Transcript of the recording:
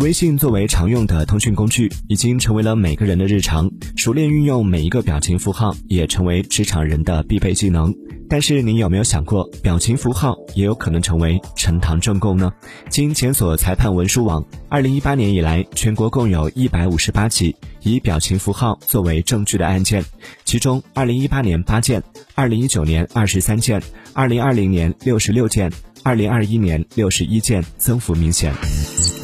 微信作为常用的通讯工具，已经成为了每个人的日常。熟练运用每一个表情符号，也成为职场人的必备技能。但是，你有没有想过，表情符号也有可能成为呈堂证供呢？经检索裁判文书网，二零一八年以来，全国共有一百五十八起以表情符号作为证据的案件，其中二零一八年八件，二零一九年二十三件，二零二零年六十六件，二零二一年六十一件，增幅明显。